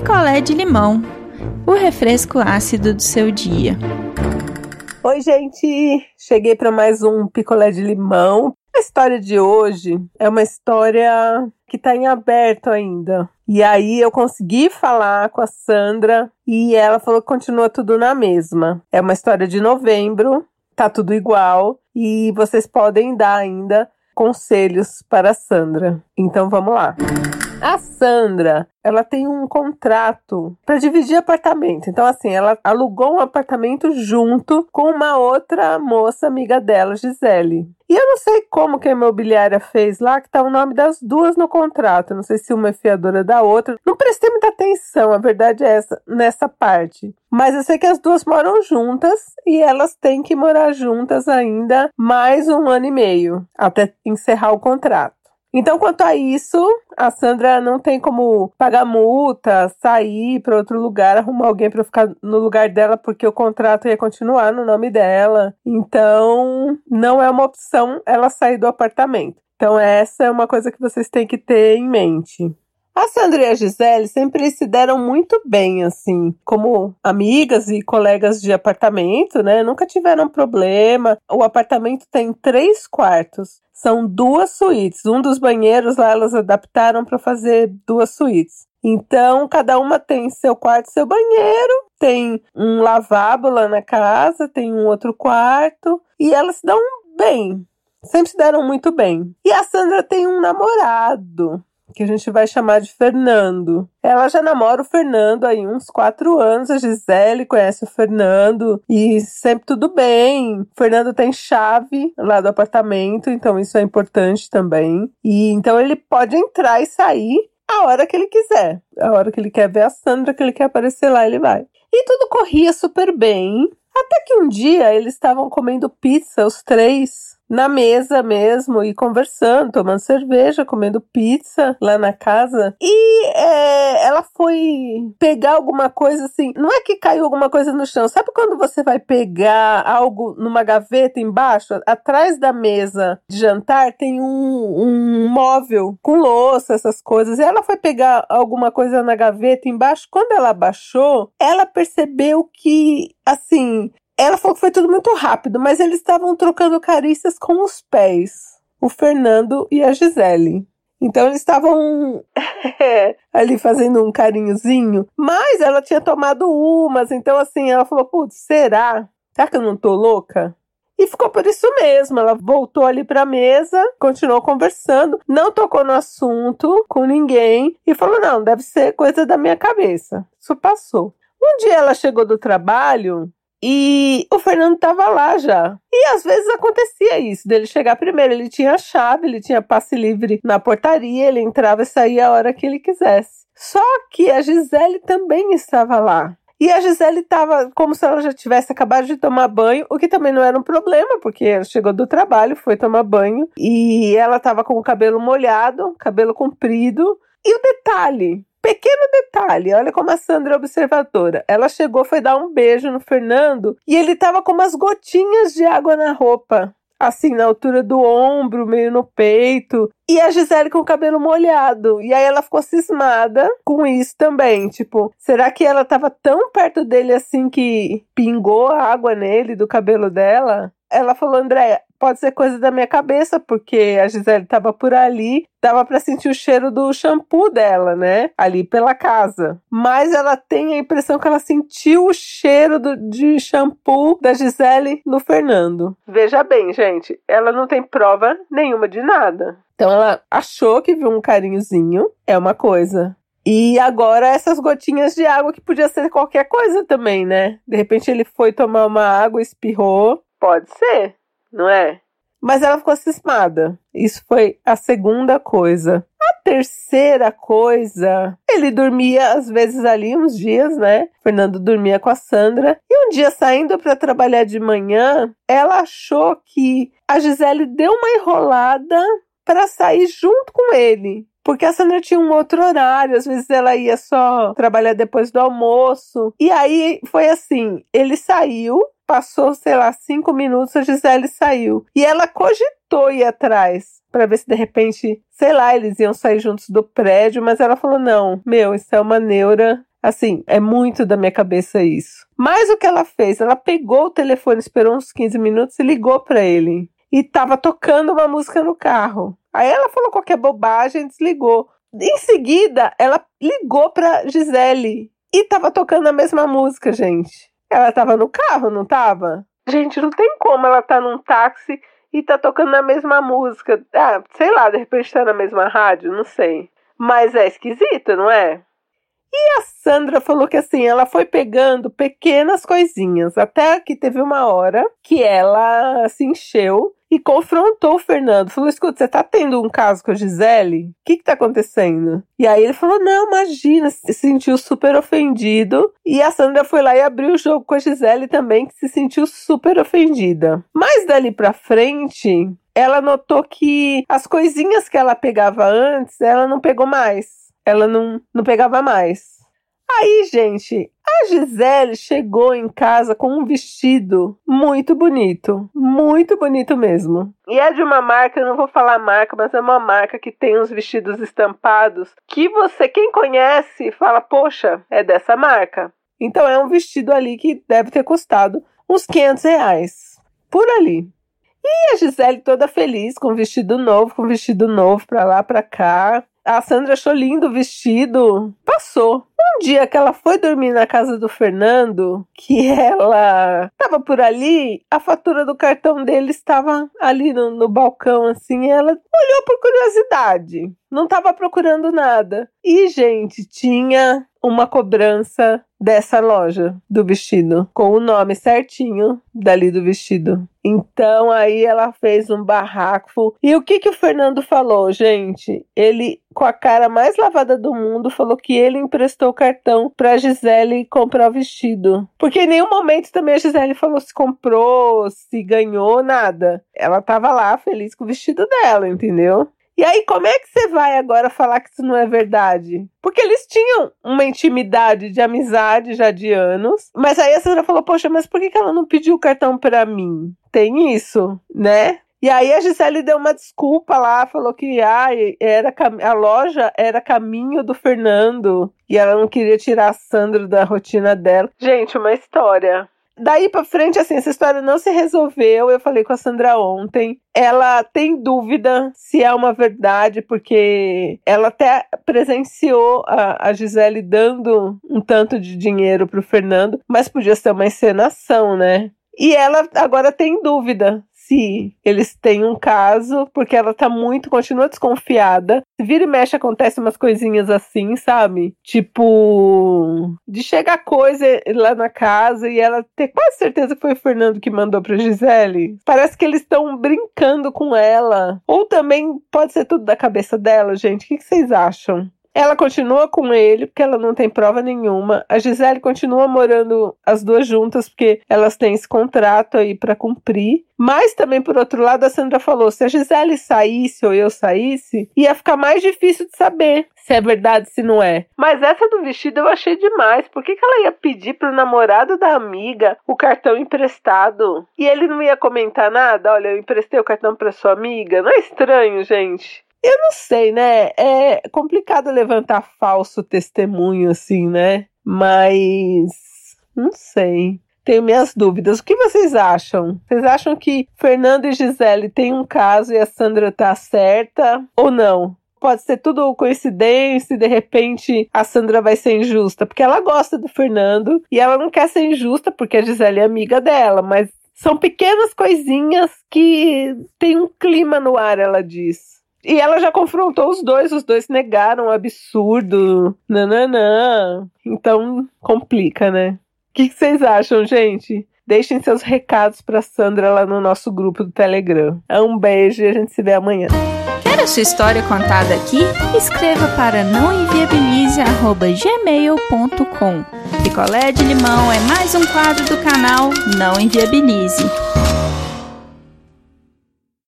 picolé de limão, o refresco ácido do seu dia. Oi, gente! Cheguei para mais um picolé de limão. A história de hoje é uma história que está em aberto ainda. E aí eu consegui falar com a Sandra e ela falou que continua tudo na mesma. É uma história de novembro, tá tudo igual e vocês podem dar ainda conselhos para a Sandra. Então vamos lá. A Sandra, ela tem um contrato para dividir apartamento. Então, assim, ela alugou um apartamento junto com uma outra moça amiga dela, Gisele. E eu não sei como que a imobiliária fez lá, que tá o nome das duas no contrato. Não sei se uma é fiadora da outra. Não prestei muita atenção, a verdade é essa, nessa parte. Mas eu sei que as duas moram juntas e elas têm que morar juntas ainda mais um ano e meio até encerrar o contrato. Então, quanto a isso, a Sandra não tem como pagar multa, sair para outro lugar, arrumar alguém para ficar no lugar dela, porque o contrato ia continuar no nome dela. Então, não é uma opção ela sair do apartamento. Então, essa é uma coisa que vocês têm que ter em mente. A Sandra e a Gisele sempre se deram muito bem, assim, como amigas e colegas de apartamento, né? Nunca tiveram problema. O apartamento tem três quartos. São duas suítes. Um dos banheiros lá elas adaptaram para fazer duas suítes. Então, cada uma tem seu quarto, seu banheiro, tem um lavabo lá na casa, tem um outro quarto, e elas se dão bem. Sempre se deram muito bem. E a Sandra tem um namorado que a gente vai chamar de Fernando. Ela já namora o Fernando aí uns quatro anos. A Gisele conhece o Fernando e sempre tudo bem. O Fernando tem chave lá do apartamento, então isso é importante também. E então ele pode entrar e sair a hora que ele quiser. A hora que ele quer ver a Sandra, que ele quer aparecer lá, ele vai. E tudo corria super bem. Até que um dia eles estavam comendo pizza, os três, na mesa mesmo e conversando, tomando cerveja, comendo pizza lá na casa. E é, ela foi pegar alguma coisa assim. Não é que caiu alguma coisa no chão. Sabe quando você vai pegar algo numa gaveta embaixo? Atrás da mesa de jantar tem um, um móvel com louça, essas coisas. E ela foi pegar alguma coisa na gaveta embaixo. Quando ela baixou, ela percebeu que, assim, ela falou que foi tudo muito rápido, mas eles estavam trocando carícias com os pés. O Fernando e a Gisele. Então eles estavam ali fazendo um carinhozinho, mas ela tinha tomado umas, então assim, ela falou: "Putz, será? Será que eu não tô louca?" E ficou por isso mesmo. Ela voltou ali para a mesa, continuou conversando, não tocou no assunto com ninguém e falou: "Não, deve ser coisa da minha cabeça". Isso passou. Um dia ela chegou do trabalho e o Fernando estava lá já. E às vezes acontecia isso, dele chegar primeiro. Ele tinha a chave, ele tinha passe livre na portaria, ele entrava e saía a hora que ele quisesse. Só que a Gisele também estava lá. E a Gisele estava como se ela já tivesse acabado de tomar banho, o que também não era um problema, porque ela chegou do trabalho, foi tomar banho e ela estava com o cabelo molhado, cabelo comprido. E o detalhe, Pequeno detalhe, olha como a Sandra é observadora. Ela chegou, foi dar um beijo no Fernando e ele tava com umas gotinhas de água na roupa. Assim, na altura do ombro, meio no peito. E a Gisele com o cabelo molhado. E aí ela ficou cismada com isso também. Tipo, será que ela tava tão perto dele assim que pingou a água nele do cabelo dela? Ela falou, Andréia, pode ser coisa da minha cabeça, porque a Gisele estava por ali, dava para sentir o cheiro do shampoo dela, né? Ali pela casa. Mas ela tem a impressão que ela sentiu o cheiro do, de shampoo da Gisele no Fernando. Veja bem, gente, ela não tem prova nenhuma de nada. Então ela achou que viu um carinhozinho, é uma coisa. E agora essas gotinhas de água que podia ser qualquer coisa também, né? De repente ele foi tomar uma água, espirrou. Pode ser não é? Mas ela ficou cismada. Isso foi a segunda coisa. A terceira coisa, ele dormia às vezes ali uns dias, né? Fernando dormia com a Sandra. E um dia saindo para trabalhar de manhã, ela achou que a Gisele deu uma enrolada para sair junto com ele. Porque a Sandra tinha um outro horário, às vezes ela ia só trabalhar depois do almoço. E aí foi assim: ele saiu, Passou, sei lá, cinco minutos, a Gisele saiu. E ela cogitou ir atrás para ver se de repente, sei lá, eles iam sair juntos do prédio, mas ela falou: não, meu, isso é uma neura. Assim, é muito da minha cabeça isso. Mas o que ela fez? Ela pegou o telefone, esperou uns 15 minutos e ligou para ele. E tava tocando uma música no carro. Aí ela falou qualquer bobagem, desligou. Em seguida, ela ligou pra Gisele e tava tocando a mesma música, gente. Ela tava no carro, não tava? Gente, não tem como ela tá num táxi e tá tocando a mesma música. Ah, sei lá, de repente tá na mesma rádio, não sei. Mas é esquisito, não é? E a Sandra falou que assim, ela foi pegando pequenas coisinhas, até que teve uma hora que ela se encheu e confrontou o Fernando. Falou: escuta, você tá tendo um caso com a Gisele? O que que tá acontecendo? E aí ele falou: não, imagina, se sentiu super ofendido. E a Sandra foi lá e abriu o jogo com a Gisele também, que se sentiu super ofendida. Mas dali pra frente, ela notou que as coisinhas que ela pegava antes, ela não pegou mais. Ela não, não pegava mais. Aí, gente, a Gisele chegou em casa com um vestido muito bonito, muito bonito mesmo. E é de uma marca, eu não vou falar marca, mas é uma marca que tem uns vestidos estampados que você, quem conhece, fala, poxa, é dessa marca. Então é um vestido ali que deve ter custado uns 500 reais, por ali. E a Gisele toda feliz com vestido novo, com vestido novo pra lá, pra cá. A Sandra achou lindo o vestido. Passou. Um dia que ela foi dormir na casa do Fernando, que ela estava por ali, a fatura do cartão dele estava ali no, no balcão, assim, ela olhou por curiosidade. Não estava procurando nada. E, gente, tinha uma cobrança dessa loja do vestido, com o nome certinho dali do vestido. Então aí ela fez um barraco. E o que que o Fernando falou, gente? Ele, com a cara mais lavada do mundo, falou que ele emprestou o cartão pra Gisele comprar o vestido. Porque em nenhum momento também a Gisele falou se comprou, se ganhou, nada. Ela tava lá feliz com o vestido dela, entendeu? E aí, como é que você vai agora falar que isso não é verdade? Porque eles tinham uma intimidade de amizade já de anos. Mas aí a Sandra falou: Poxa, mas por que ela não pediu o cartão para mim? Tem isso, né? E aí a Gisele deu uma desculpa lá, falou que ah, era a loja era caminho do Fernando e ela não queria tirar a Sandra da rotina dela. Gente, uma história daí pra frente, assim, essa história não se resolveu. Eu falei com a Sandra ontem. Ela tem dúvida se é uma verdade, porque ela até presenciou a, a Gisele dando um tanto de dinheiro pro Fernando, mas podia ser uma encenação, né? E ela agora tem dúvida se eles têm um caso, porque ela tá muito, continua desconfiada. Vira e mexe, acontece umas coisinhas assim, sabe? Tipo, de chegar coisa lá na casa e ela ter quase certeza que foi o Fernando que mandou pra Gisele. Parece que eles estão brincando com ela. Ou também pode ser tudo da cabeça dela, gente. O que vocês acham? Ela continua com ele, porque ela não tem prova nenhuma. A Gisele continua morando as duas juntas, porque elas têm esse contrato aí para cumprir. Mas também, por outro lado, a Sandra falou: se a Gisele saísse ou eu saísse, ia ficar mais difícil de saber se é verdade, se não é. Mas essa do vestido eu achei demais. Por que, que ela ia pedir pro namorado da amiga o cartão emprestado? E ele não ia comentar nada? Olha, eu emprestei o cartão pra sua amiga. Não é estranho, gente? Eu não sei, né? É complicado levantar falso testemunho assim, né? Mas não sei. Tenho minhas dúvidas. O que vocês acham? Vocês acham que Fernando e Gisele têm um caso e a Sandra tá certa ou não? Pode ser tudo coincidência e de repente a Sandra vai ser injusta, porque ela gosta do Fernando e ela não quer ser injusta porque a Gisele é amiga dela, mas são pequenas coisinhas que tem um clima no ar, ela diz. E ela já confrontou os dois, os dois negaram, absurdo, nananã. Então complica, né? O que, que vocês acham, gente? Deixem seus recados para Sandra lá no nosso grupo do Telegram. Um beijo e a gente se vê amanhã. Quer a sua história contada aqui? Escreva para nãoenviabilize@gmail.com. Picolé de limão é mais um quadro do canal Não Enviabilize.